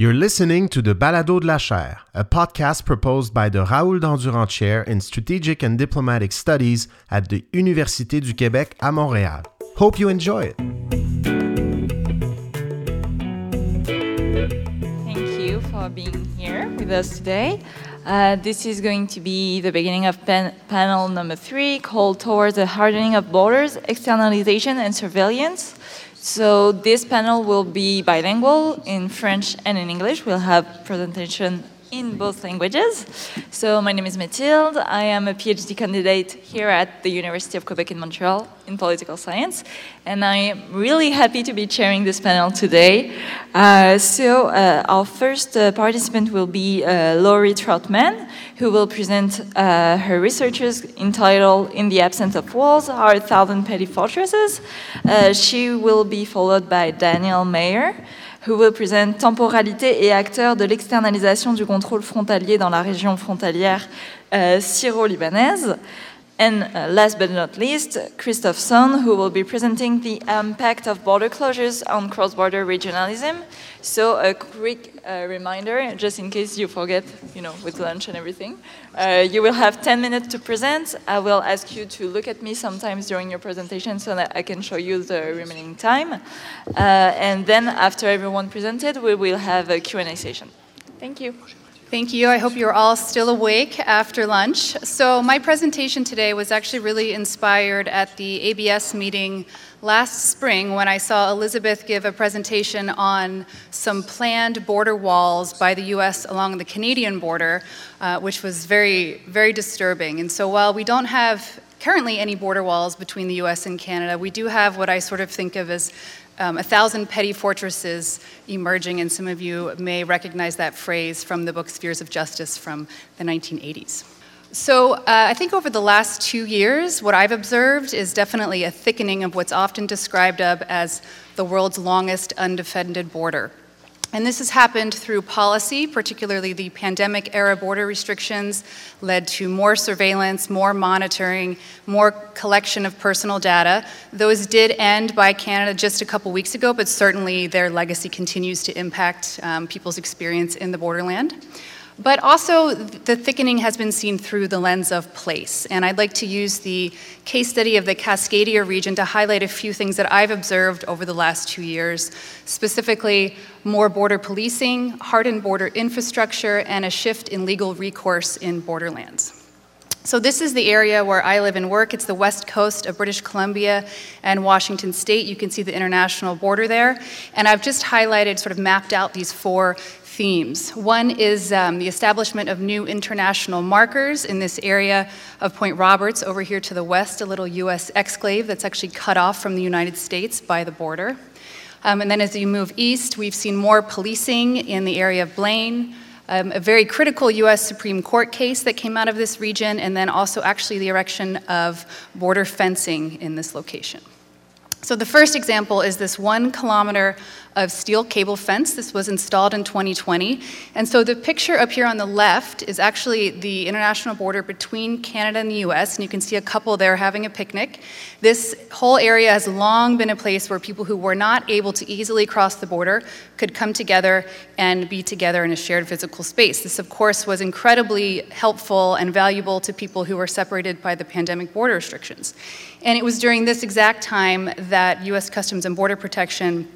You're listening to the Balado de la Chaire, a podcast proposed by the Raoul Dandurand Chair in Strategic and Diplomatic Studies at the Université du Québec à Montréal. Hope you enjoy it. Thank you for being here with us today. Uh, this is going to be the beginning of pan- panel number three called Towards the Hardening of Borders, Externalization and Surveillance. So this panel will be bilingual in French and in English. We'll have presentation in both languages. So my name is Mathilde. I am a PhD candidate here at the University of Quebec in Montreal in political science, and I am really happy to be chairing this panel today. Uh, so uh, our first uh, participant will be uh, Laurie Trautman, who will present uh, her researches entitled "In the Absence of Walls: a Thousand Petty Fortresses." Uh, she will be followed by Daniel Mayer who will present Temporalité et acteurs de l'externalisation du contrôle frontalier dans la région frontalière euh, syro-libanaise. And uh, last but not least, Christophe Sohn, who will be presenting the impact of border closures on cross-border regionalism. So a quick uh, reminder, just in case you forget, you know, with lunch and everything. Uh, you will have 10 minutes to present. I will ask you to look at me sometimes during your presentation so that I can show you the remaining time. Uh, and then after everyone presented, we will have a Q&A session. Thank you. Thank you. I hope you're all still awake after lunch. So, my presentation today was actually really inspired at the ABS meeting last spring when I saw Elizabeth give a presentation on some planned border walls by the US along the Canadian border, uh, which was very, very disturbing. And so, while we don't have currently any border walls between the US and Canada, we do have what I sort of think of as um, a thousand petty fortresses emerging, and some of you may recognize that phrase from the book Spheres of Justice from the 1980s. So, uh, I think over the last two years, what I've observed is definitely a thickening of what's often described of as the world's longest undefended border. And this has happened through policy, particularly the pandemic era border restrictions led to more surveillance, more monitoring, more collection of personal data. Those did end by Canada just a couple weeks ago, but certainly their legacy continues to impact um, people's experience in the borderland. But also, the thickening has been seen through the lens of place. And I'd like to use the case study of the Cascadia region to highlight a few things that I've observed over the last two years, specifically more border policing, hardened border infrastructure, and a shift in legal recourse in borderlands. So, this is the area where I live and work. It's the west coast of British Columbia and Washington state. You can see the international border there. And I've just highlighted, sort of mapped out these four themes. One is um, the establishment of new international markers in this area of Point Roberts, over here to the west, a little US exclave that's actually cut off from the United States by the border. Um, and then as you move east, we've seen more policing in the area of Blaine. Um, a very critical US Supreme Court case that came out of this region, and then also actually the erection of border fencing in this location. So, the first example is this one kilometer of steel cable fence. This was installed in 2020. And so, the picture up here on the left is actually the international border between Canada and the US. And you can see a couple there having a picnic. This whole area has long been a place where people who were not able to easily cross the border could come together and be together in a shared physical space. This, of course, was incredibly helpful and valuable to people who were separated by the pandemic border restrictions. And it was during this exact time that US Customs and Border Protection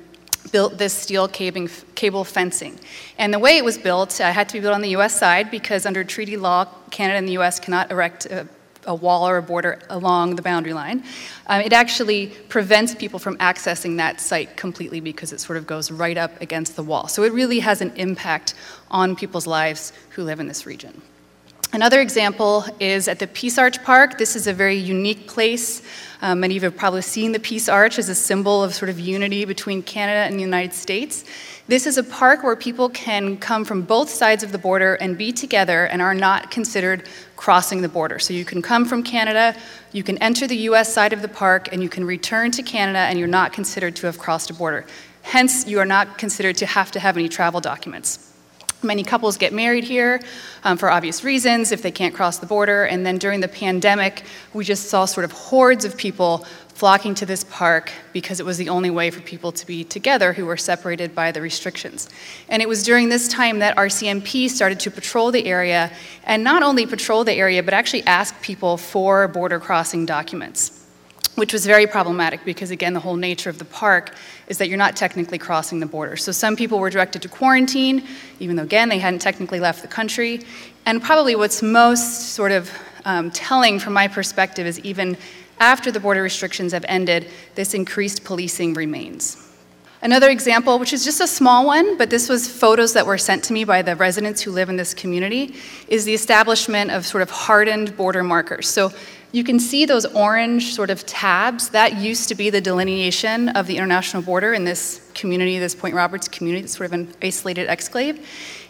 built this steel cable fencing. And the way it was built uh, had to be built on the US side because under treaty law, Canada and the US cannot erect a, a wall or a border along the boundary line. Um, it actually prevents people from accessing that site completely because it sort of goes right up against the wall. So it really has an impact on people's lives who live in this region. Another example is at the Peace Arch Park. This is a very unique place. Um, many of you have probably seen the Peace Arch as a symbol of sort of unity between Canada and the United States. This is a park where people can come from both sides of the border and be together and are not considered crossing the border. So you can come from Canada, you can enter the US side of the park, and you can return to Canada, and you're not considered to have crossed a border. Hence, you are not considered to have to have any travel documents. Many couples get married here um, for obvious reasons if they can't cross the border. And then during the pandemic, we just saw sort of hordes of people flocking to this park because it was the only way for people to be together who were separated by the restrictions. And it was during this time that RCMP started to patrol the area, and not only patrol the area, but actually ask people for border crossing documents which was very problematic because, again, the whole nature of the park is that you're not technically crossing the border. So some people were directed to quarantine, even though, again, they hadn't technically left the country. And probably what's most sort of um, telling from my perspective is even after the border restrictions have ended, this increased policing remains. Another example, which is just a small one, but this was photos that were sent to me by the residents who live in this community, is the establishment of sort of hardened border markers. So you can see those orange sort of tabs. That used to be the delineation of the international border in this community, this Point Roberts community, sort of an isolated exclave.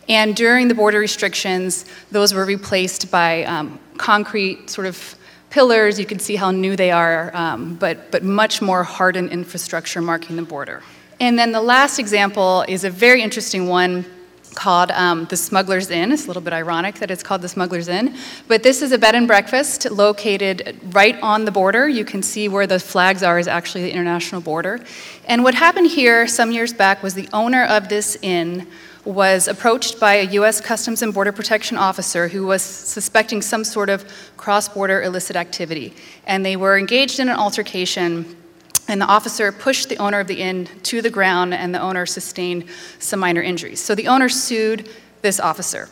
And during the border restrictions, those were replaced by um, concrete sort of pillars. You can see how new they are, um, but, but much more hardened infrastructure marking the border. And then the last example is a very interesting one called um, the Smuggler's Inn. It's a little bit ironic that it's called the Smuggler's Inn. But this is a bed and breakfast located right on the border. You can see where the flags are is actually the international border. And what happened here some years back was the owner of this inn was approached by a U.S. Customs and Border Protection officer who was suspecting some sort of cross border illicit activity. And they were engaged in an altercation and the officer pushed the owner of the inn to the ground, and the owner sustained some minor injuries. So the owner sued this officer.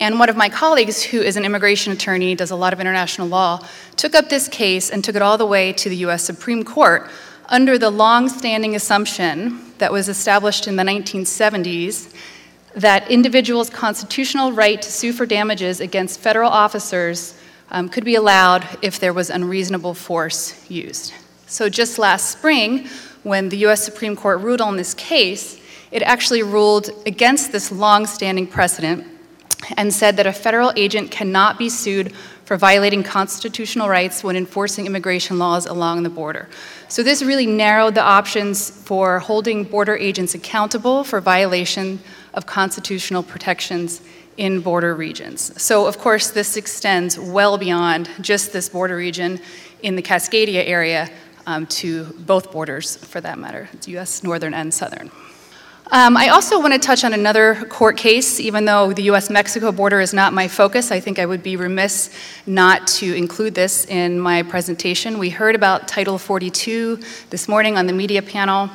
And one of my colleagues, who is an immigration attorney, does a lot of international law, took up this case and took it all the way to the US Supreme Court under the long standing assumption that was established in the 1970s that individuals' constitutional right to sue for damages against federal officers um, could be allowed if there was unreasonable force used. So, just last spring, when the US Supreme Court ruled on this case, it actually ruled against this long standing precedent and said that a federal agent cannot be sued for violating constitutional rights when enforcing immigration laws along the border. So, this really narrowed the options for holding border agents accountable for violation of constitutional protections in border regions. So, of course, this extends well beyond just this border region in the Cascadia area um, to both borders, for that matter, US northern and southern. Um, I also want to touch on another court case, even though the US Mexico border is not my focus. I think I would be remiss not to include this in my presentation. We heard about Title 42 this morning on the media panel.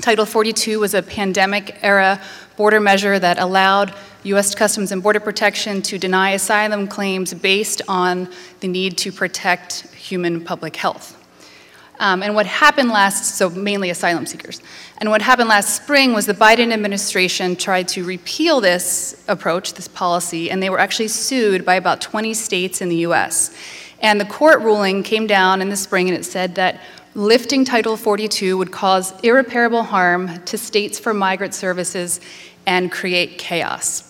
Title 42 was a pandemic era border measure that allowed U.S. Customs and Border Protection to deny asylum claims based on the need to protect human public health. Um, and what happened last, so mainly asylum seekers. And what happened last spring was the Biden administration tried to repeal this approach, this policy, and they were actually sued by about 20 states in the US. And the court ruling came down in the spring and it said that lifting Title 42 would cause irreparable harm to states for migrant services and create chaos.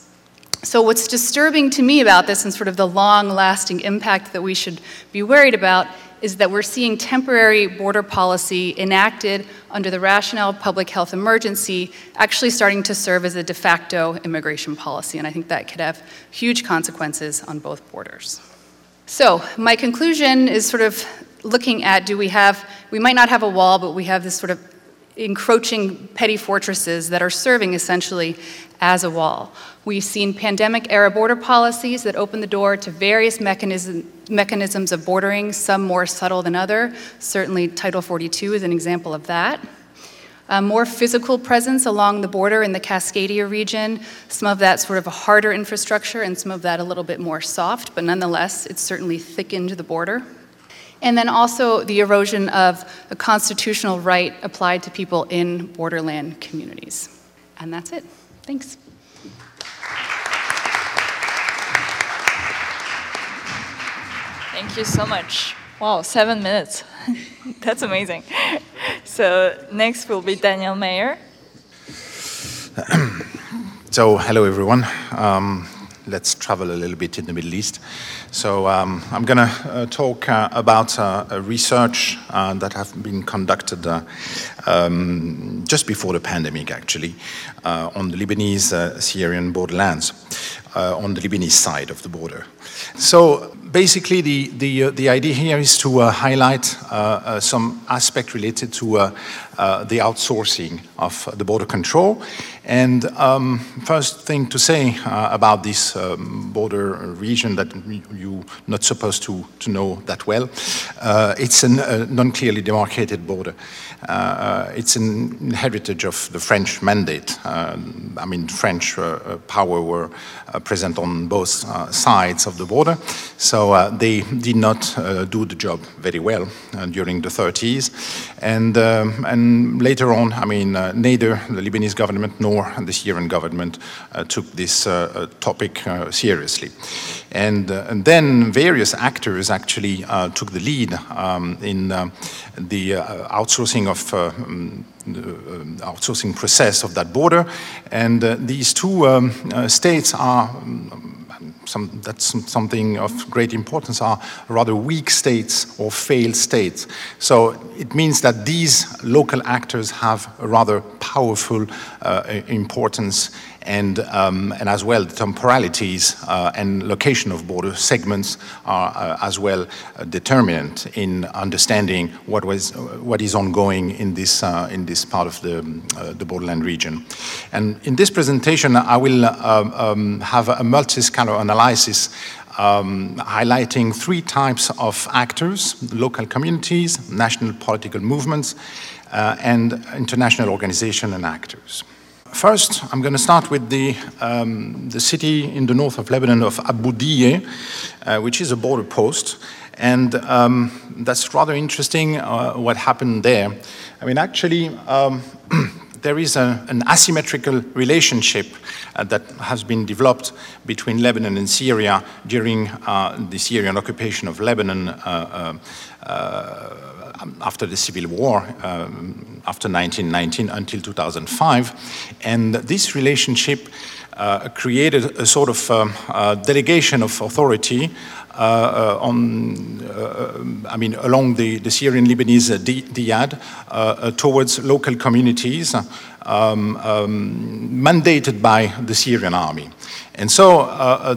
So, what's disturbing to me about this and sort of the long lasting impact that we should be worried about is that we're seeing temporary border policy enacted under the rationale of public health emergency actually starting to serve as a de facto immigration policy. And I think that could have huge consequences on both borders. So, my conclusion is sort of looking at do we have, we might not have a wall, but we have this sort of encroaching petty fortresses that are serving essentially as a wall. We've seen pandemic era border policies that open the door to various mechanism, mechanisms of bordering, some more subtle than other. Certainly, Title 42 is an example of that. More physical presence along the border in the Cascadia region, some of that sort of a harder infrastructure, and some of that a little bit more soft, but nonetheless, it's certainly thickened the border. And then also the erosion of a constitutional right applied to people in borderland communities. And that's it. Thanks. Thank you so much. Wow, seven minutes. That's amazing. So next will be Daniel Meier. so hello everyone. Um, let's travel a little bit in the Middle East. So um, I'm going to uh, talk uh, about uh, research uh, that have been conducted uh, um, just before the pandemic, actually, uh, on the Lebanese-Syrian borderlands, on the Lebanese side of the border. So basically, the, the, the idea here is to highlight some aspect related to the outsourcing of the border control and um, first thing to say uh, about this um, border region that you're not supposed to, to know that well, uh, it's a uh, non-clearly demarcated border. Uh, it's an heritage of the French mandate. Um, I mean, French uh, uh, power were present on both sides of the border, so they did not do the job very well during the 30s. And, um, and later on, I mean, neither the Lebanese government nor the Syrian government uh, took this uh, uh, topic seriously. And, and, then various actors actually took the lead um, in the outsourcing of um, the outsourcing process of that border. And these two um, states are um, some, that's something of great importance, are rather weak states or failed states. So it means that these local actors have a rather powerful uh, importance and, um, and as well the temporalities uh, and location of border segments are uh, as well uh, determinant in understanding what, was, what is ongoing in this, uh, in this part of the, uh, the borderland region. And in this presentation, I will um, um, have a multi-scalar analysis um, highlighting three types of actors, local communities, national political movements, uh, and international organizations and actors. First, I'm going to start with the, um, the city in the north of Lebanon of Abu uh, which is a border post. And um, that's rather interesting uh, what happened there. I mean, actually, um, there is a, an asymmetrical relationship uh, that has been developed between Lebanon and Syria during uh, the Syrian occupation of Lebanon uh, uh after the civil war, um, after 1919 until 2005. And this relationship uh, created a sort of um, uh, delegation of authority uh, uh on, uh, I mean, along the, the Syrian-Lebanese dyad towards local communities um, um, mandated by the Syrian army. And so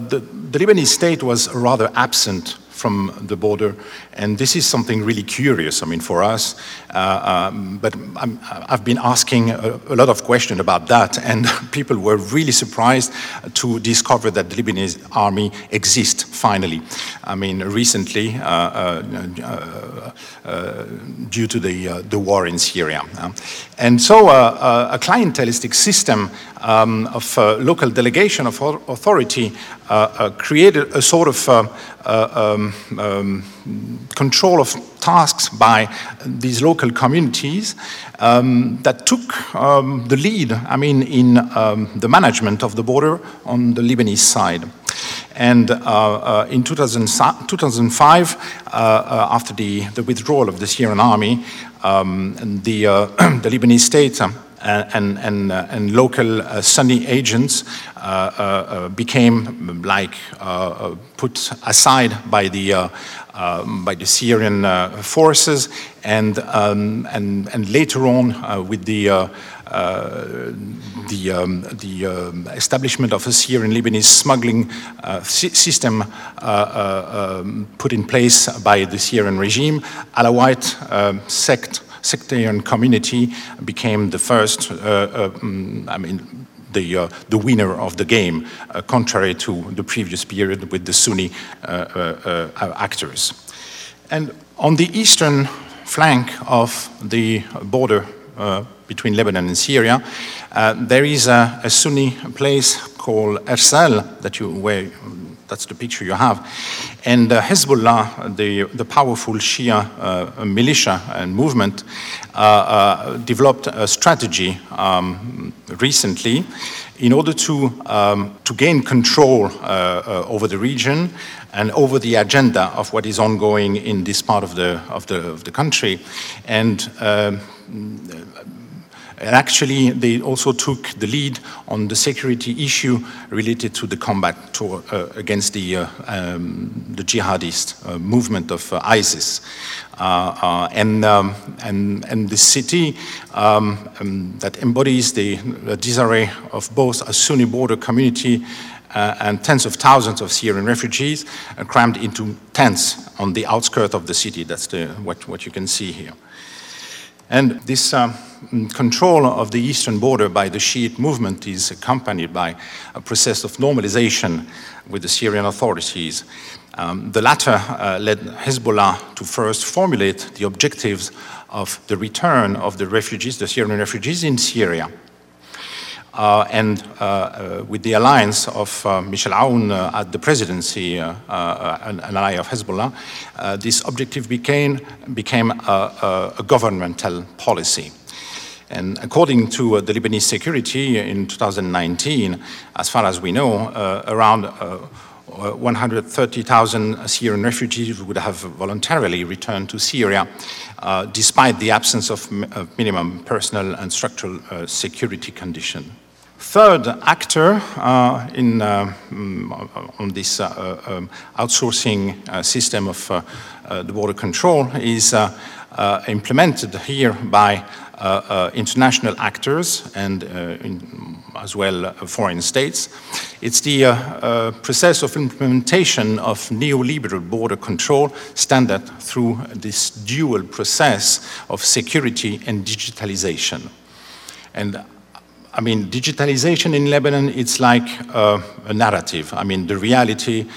the, the Lebanese state was rather absent from the border. And this is something really curious, I mean, for us. Uh, um, but i have been asking a, a, lot of questions about that, and people were really surprised to discover that the Lebanese army exists finally. I mean, recently, uh, uh, uh due to the, the war in Syria. and so a clientelistic system um, of local delegation of authority created a sort of um, um, control of tasks by these local communities um, that took um, the lead, I mean, in um, the management of the border on the Lebanese side. And uh, uh, in 2000, 2005, uh, uh, after the, the withdrawal of the Syrian army, um, the, uh, the Lebanese state and, and, and local Sunni agents became like put aside by the um, by the Syrian forces, and, um, and, and later on with the, the, um, the um, establishment of a Syrian Lebanese smuggling system um, put in place by the Syrian regime, Alawite sect sectarian community became the first, uh, uh, mm, I mean, the, uh, the winner of the game, uh, contrary to the previous period with the Sunni uh, uh, actors. And on the eastern flank of the border between Lebanon and Syria, there is a, a, Sunni place called Ersal that you, where that's the picture you have. And uh, Hezbollah, the, the powerful Shia uh, militia and movement, uh, uh developed a strategy um, recently in order to, um, to gain control uh, uh, over the region and over the agenda of what is ongoing in this part of the, of the, of the country. And um, And actually, they also took the lead on the security issue related to the combat to, uh, against the, uh, um, the jihadist uh, movement of uh, ISIS. Uh, uh, and, um, and, and the city um, um, that embodies the, the desire of both a Sunni border community uh, and tens of thousands of Syrian refugees uh, crammed into tents on the outskirts of the city. That's the, what, what you can see here. And this um, control of the eastern border by the Shiite movement is accompanied by a process of normalization with the Syrian authorities. Um, the latter uh, led Hezbollah to first formulate the objectives of the return of the refugees, the Syrian refugees in Syria. Uh, and uh, uh, with the alliance of uh, Michel Aoun uh, at the presidency, an, an, ally of Hezbollah, this objective became, became a, a, governmental policy. And according to the Lebanese security in 2019, as far as we know, around 130,000 Syrian refugees would have voluntarily returned to Syria, uh, despite the absence of, of, minimum personal and structural uh, security conditions. Third actor uh, in, uh, mm, on this uh, um, outsourcing uh, system of uh, uh, the border control is implemented here by Uh, uh, international actors and uh, in, as well foreign states. It's the process of implementation of neoliberal border control standard through this dual process of security and digitalization. And I mean, digitalization in Lebanon, it's like uh, a narrative. I mean, the reality,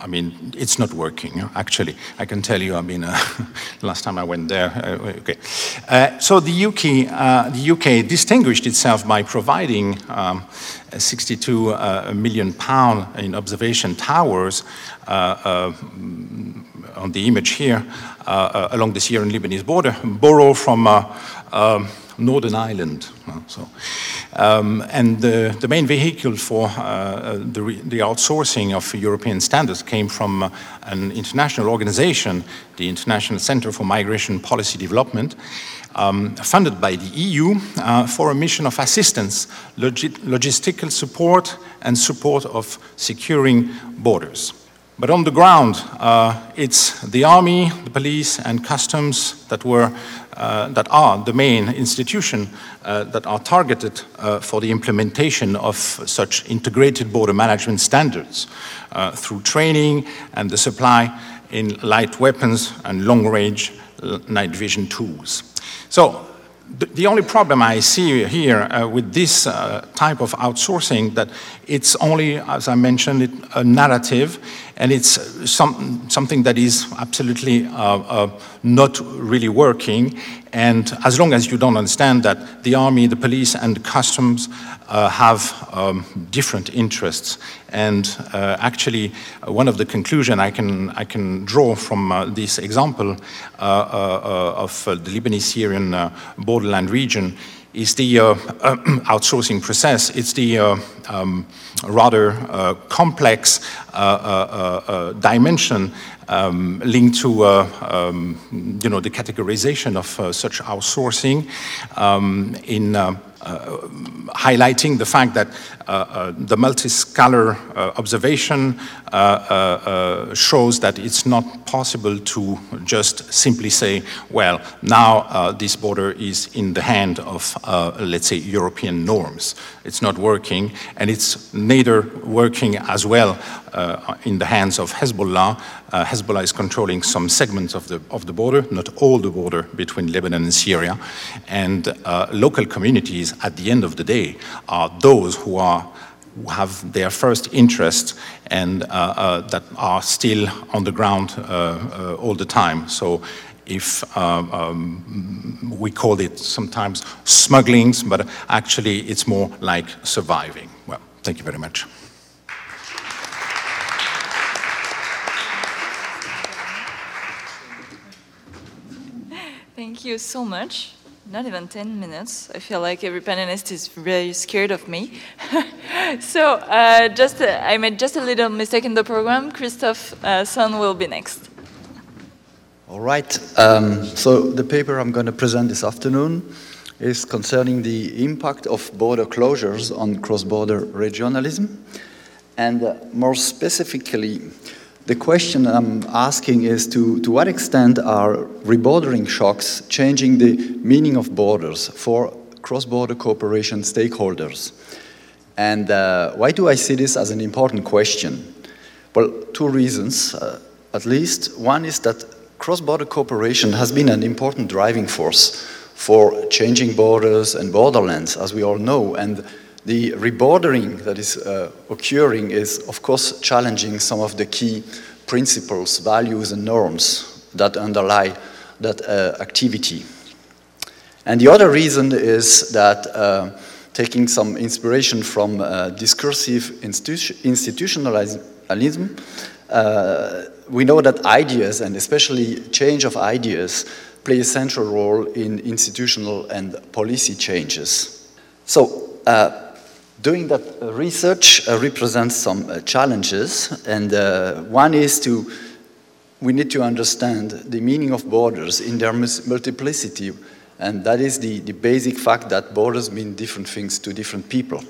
I mean, it's not working, actually. I can tell you, I mean, uh, last time I went there, uh, okay. Uh, so the UK, uh, the UK distinguished itself by providing um, 62 uh, million pound in observation towers on the image here along the Syrian-Lebanese border, borrowed from um, Northern Ireland. So, um, and the, the, main vehicle for uh, the, the, outsourcing of European standards came from uh, an international organization, the International Center for Migration Policy Development, um, funded by the EU uh, for a mission of assistance, logi logistical support, and support of securing borders. But on the ground, uh, it's the army, the police, and customs that were uh, that are the main institution uh, that are targeted uh, for the implementation of such integrated border management standards uh, through training and the supply in light weapons and long-range night vision tools. So the, only problem I see here uh, with this uh, type of outsourcing that it's only, as I mentioned, it, a narrative, and it's some, something that is absolutely uh, uh, not really working. And as long as you don't understand that the army, the police, and the customs uh, have um, different interests, and uh, actually, one of the conclusions I can I can draw from this example of the Lebanese-Syrian borderland region is the uh, outsourcing process. It's the uh, um, rather uh, complex dimension um, linked to um, you know the categorization of such outsourcing um, in highlighting the fact that uh, uh, the multiscalar observation shows that it's not possible to just simply say, well, now this border is in the hand of, let's say, European norms. It's not working, and it's neither working as well uh, in the hands of Hezbollah. Uh, Hezbollah is controlling some segments of the, of the border, not all the border between Lebanon and Syria. And uh, local communities, at the end of the day, are those who are have their first interest and uh, uh, that are still on the ground uh, all the time. So if um, um, we call it sometimes smugglings, but actually it's more like surviving. Well, thank you very much. Thank you so much. Not even 10 minutes. I feel like every panelist is very scared of me. so, uh, just uh, I made just a little mistake in the program. Christophe uh, Sohn will be next. All right. Um, so, the paper I'm going to present this afternoon is concerning the impact of border closures on cross-border regionalism. And uh, more specifically, the question I'm asking is to, to what extent are rebordering shocks changing the meaning of borders for cross-border cooperation stakeholders? And uh, why do I see this as an important question? Well, two reasons, uh, at least. One is that cross-border cooperation has been an important driving force for changing borders and borderlands, as we all know. And the rebordering that is uh, occurring is, of course, challenging some of the key principles, values, and norms that underlie that uh, activity. And the other reason is that uh, taking some inspiration from uh, discursive institu institutionalism, uh, we know that ideas, and especially change of ideas, play a central role in institutional and policy changes. So, uh, doing that research uh, represents some uh, challenges, and uh, one is to we need to understand the meaning of borders in their multiplicity, and that is the, the basic fact that borders mean different things to different people.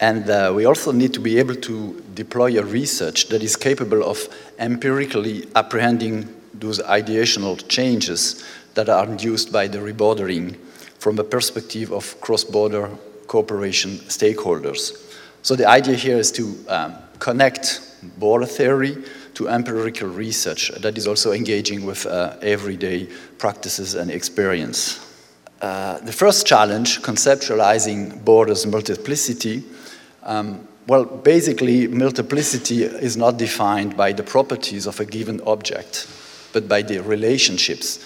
And uh, we also need to be able to deploy a research that is capable of empirically apprehending those ideational changes that are induced by the rebordering from a perspective of cross-border cooperation stakeholders. So the idea here is to um, connect border theory to empirical research that is also engaging with uh, everyday practices and experience. Uh, the first challenge, conceptualizing borders multiplicity, um, well, basically, multiplicity is not defined by the properties of a given object, but by the relationships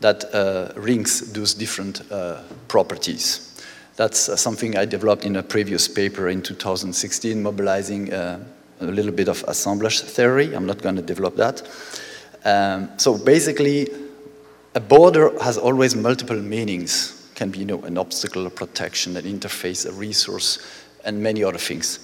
that uh, rings those different uh, properties. That's uh, something I developed in a previous paper in 2016, mobilizing uh, a little bit of assemblage theory. I'm not going to develop that. Um, so basically, a border has always multiple meanings. Can be, you know, an obstacle, a protection, an interface, a resource, and many other things.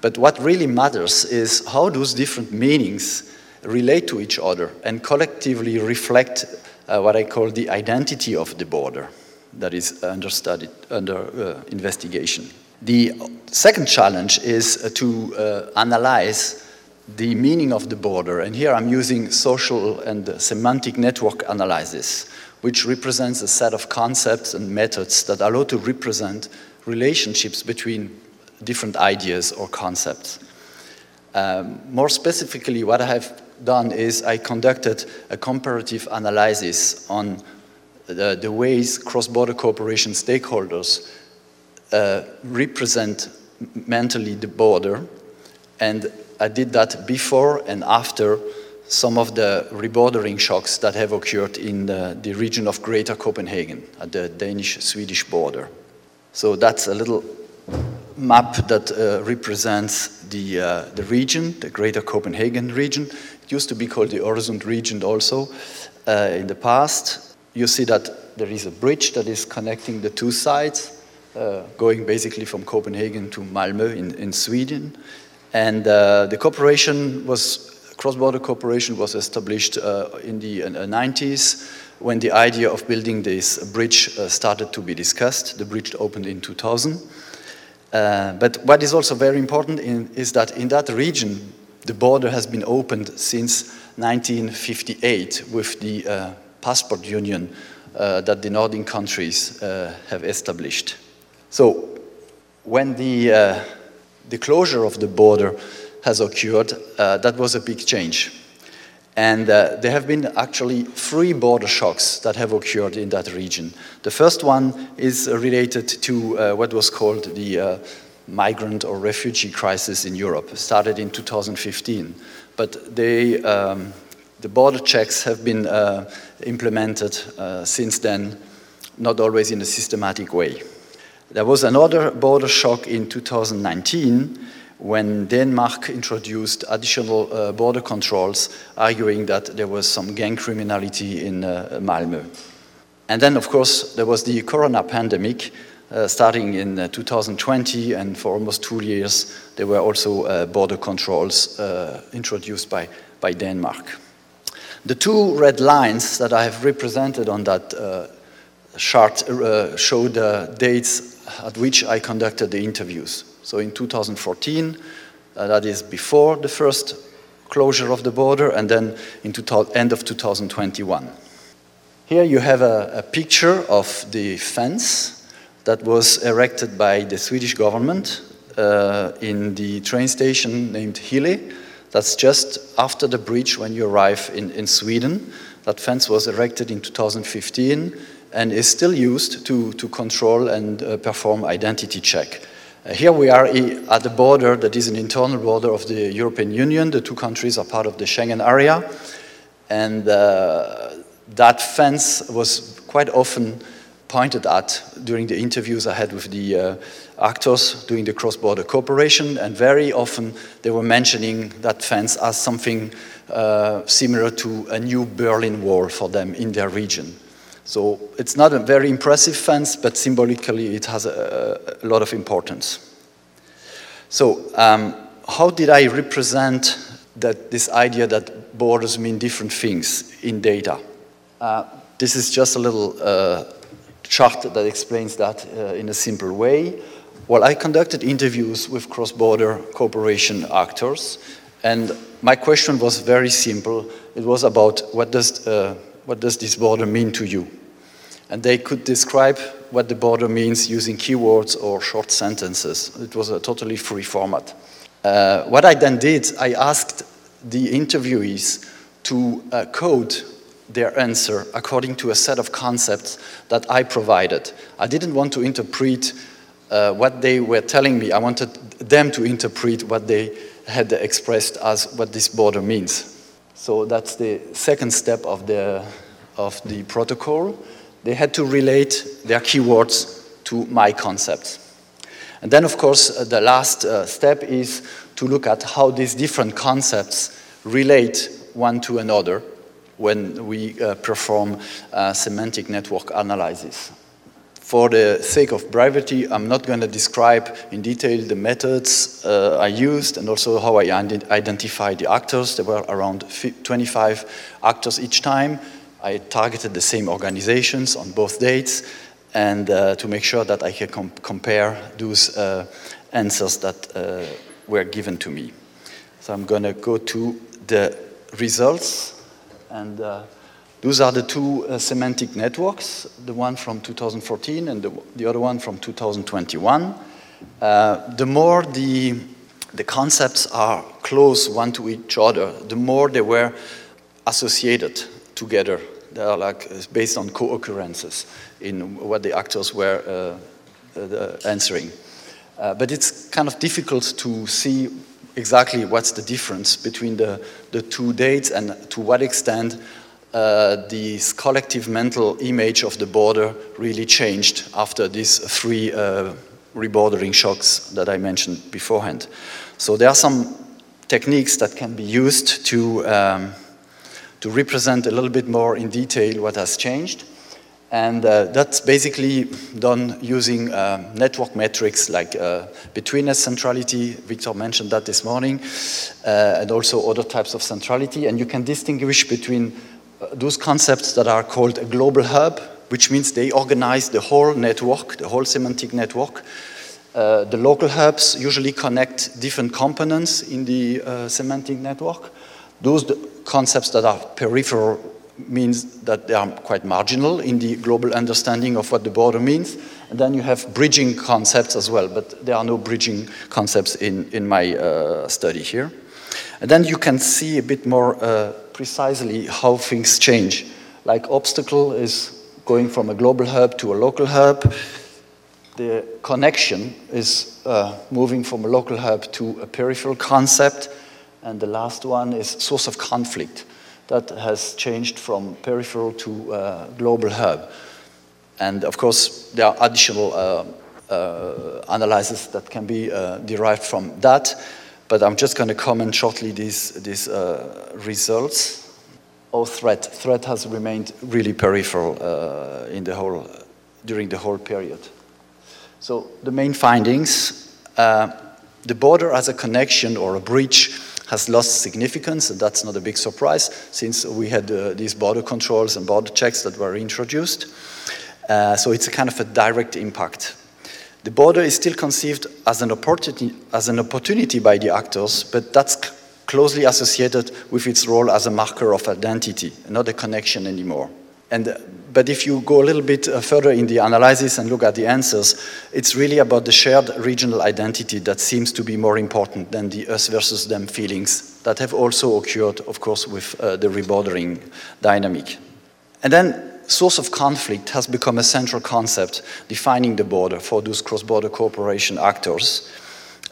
But what really matters is how those different meanings relate to each other and collectively reflect uh, what I call the identity of the border that is under study, under uh, investigation. The second challenge is uh, to uh, analyze the meaning of the border, and here I'm using social and semantic network analysis, which represents a set of concepts and methods that allow to represent relationships between different ideas or concepts. Um, more specifically, what I have done is I conducted a comparative analysis on the, the ways cross-border cooperation stakeholders uh, represent mentally the border. And I did that before and after some of the rebordering shocks that have occurred in the, the region of Greater Copenhagen at the Danish-Swedish border. So that's a little map that uh, represents the, uh, the region, the Greater Copenhagen region. It used to be called the Öresund region also uh, in the past you see that there is a bridge that is connecting the two sides, uh, going basically from Copenhagen to Malmö in, in Sweden. And uh, the cooperation was, cross-border cooperation was established uh, in the 90s uh, when the idea of building this bridge uh, started to be discussed. The bridge opened in 2000. Uh, but what is also very important in, is that in that region, the border has been opened since 1958 with the passport union uh, that the Nordic countries uh, have established. So when the, uh, the closure of the border has occurred, uh, that was a big change. And uh, there have been actually three border shocks that have occurred in that region. The first one is related to uh, what was called the migrant or refugee crisis in Europe, started in 2015. But they, um, the border checks have been uh, implemented uh, since then, not always in a systematic way. There was another border shock in 2019 when Denmark introduced additional uh, border controls, arguing that there was some gang criminality in uh, Malmö. And then, of course, there was the corona pandemic uh, starting in uh, 2020, and for almost two years, there were also border controls introduced by, by Denmark. The two red lines that I have represented on that uh, chart uh, showed the dates at which I conducted the interviews. So in 2014, uh, that is before the first closure of the border, and then in the end of 2021. Here you have a, a picture of the fence that was erected by the Swedish government uh, in the train station named Hyllie. That's just after the bridge when you arrive in, in Sweden. That fence was erected in 2015 and is still used to, to control and uh, perform identity check. Uh, here we are at the border that is an internal border of the European Union. The two countries are part of the Schengen area. And uh, that fence was quite often pointed at during the interviews I had with the uh, actors doing the cross-border cooperation, and very often they were mentioning that fence as something uh, similar to a new Berlin Wall for them in their region. So it's not a very impressive fence, but symbolically it has a, a lot of importance. So um, how did I represent that this idea that borders mean different things in data? Uh, this is just a little uh, chart that explains that uh, in a simple way. Well, I conducted interviews with cross-border cooperation actors, and my question was very simple. It was about what does, uh, what does this border mean to you? And they could describe what the border means using keywords or short sentences. It was a totally free format. Uh, what I then did, I asked the interviewees to uh, code their answer according to a set of concepts that I provided. I didn't want to interpret uh, what they were telling me. I wanted them to interpret what they had expressed as what this border means. So that's the second step of the, of the protocol. They had to relate their keywords to my concepts. And then, of course, uh, the last uh, step is to look at how these different concepts relate one to another when we uh, perform uh, semantic network analysis. For the sake of brevity, I'm not going to describe in detail the methods uh, I used and also how I identified the actors. There were around 25 actors each time. I targeted the same organizations on both dates and uh, to make sure that I can com compare those uh, answers that uh, were given to me. So I'm going to go to the results and uh, those are the two uh, semantic networks, the one from 2014 and the, the other one from 2021. Uh, the more the, the concepts are close one to each other, the more they were associated together. They are like uh, based on co-occurrences in what the actors were uh, uh, answering. but it's kind of difficult to see exactly what's the difference between the, the two dates and to what extent uh, this collective mental image of the border really changed after these three uh, rebordering shocks that I mentioned beforehand. So there are some techniques that can be used to, um, to represent a little bit more in detail what has changed. And uh, that's basically done using uh, network metrics like uh, betweenness centrality. Victor mentioned that this morning, uh, and also other types of centrality. And you can distinguish between uh, those concepts that are called a global hub, which means they organize the whole network, the whole semantic network. Uh, the local hubs usually connect different components in the semantic network. Those concepts that are peripheral means that they are quite marginal in the global understanding of what the border means. And then you have bridging concepts as well, but there are no bridging concepts in, in my uh, study here. And then you can see a bit more uh, precisely how things change. Like obstacle is going from a global hub to a local hub. The connection is uh, moving from a local hub to a peripheral concept. And the last one is source of conflict that has changed from peripheral to uh, global hub. And of course, there are additional uh, uh, analyses that can be uh, derived from that, but I'm just going to comment shortly these, these uh, results. Oh, threat. Threat has remained really peripheral in the whole, during the whole period. So the main findings, the border as a connection or a breach has lost significance, and that's not a big surprise since we had uh, these border controls and border checks that were introduced. Uh, so it's a kind of a direct impact. The border is still conceived as an opportunity, as an opportunity by the actors, but that's closely associated with its role as a marker of identity, not a connection anymore. And, but if you go a little bit uh, further in the analysis and look at the answers, it's really about the shared regional identity that seems to be more important than the us versus them feelings that have also occurred, of course, with uh, the rebordering dynamic. And then source of conflict has become a central concept defining the border for those cross-border cooperation actors,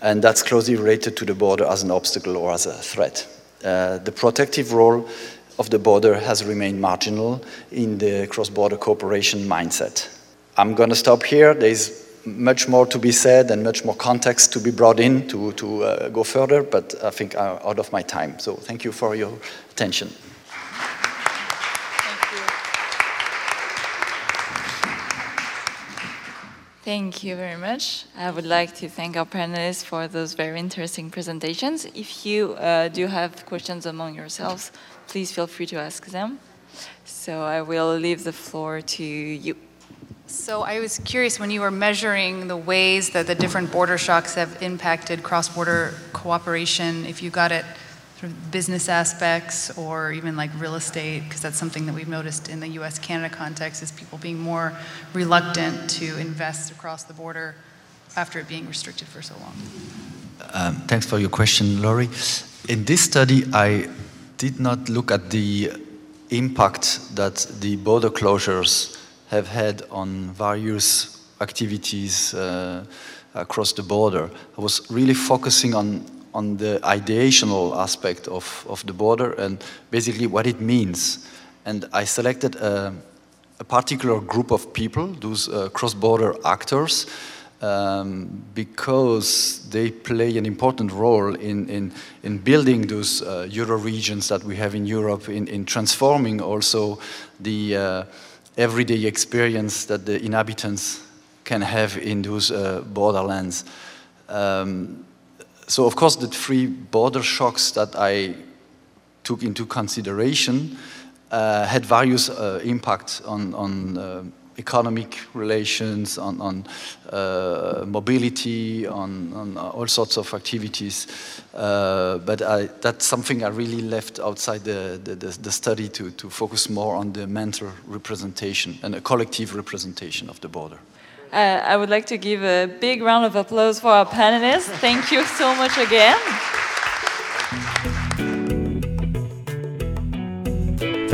and that's closely related to the border as an obstacle or as a threat. Uh, the protective role of the border has remained marginal in the cross-border cooperation mindset. I'm going to stop here. There's much more to be said and much more context to be brought in to, to uh, go further, but I think I'm out of my time. So thank you for your attention. Thank you very much. I would like to thank our panelists for those very interesting presentations. If you uh, do have questions among yourselves, please feel free to ask them. So I will leave the floor to you. So I was curious when you were measuring the ways that the different border shocks have impacted cross-border cooperation, if you got it sort of business aspects or even like real estate, because that's something that we've noticed in the US Canada context is people being more reluctant to invest across the border after it being restricted for so long. Um, thanks for your question, Laurie. In this study, I did not look at the impact that the border closures have had on various activities uh, across the border. I was really focusing on on the ideational aspect of, of the border and basically what it means. And I selected a, a particular group of people, those uh, cross-border actors, um, because they play an important role in, in, in building those uh, euro regions that we have in Europe, in, in transforming also the uh, everyday experience that the inhabitants can have in those uh, borderlands. Um, so of course the three border shocks that I took into consideration uh, had various uh, impacts on, on uh, economic relations, on, on uh, mobility, on, on, all sorts of activities. Uh, but I, that's something I really left outside the, the, the, study to, to focus more on the mental representation and a collective representation of the border. Uh, I would like to give a big round of applause for our panelists. Thank you so much again.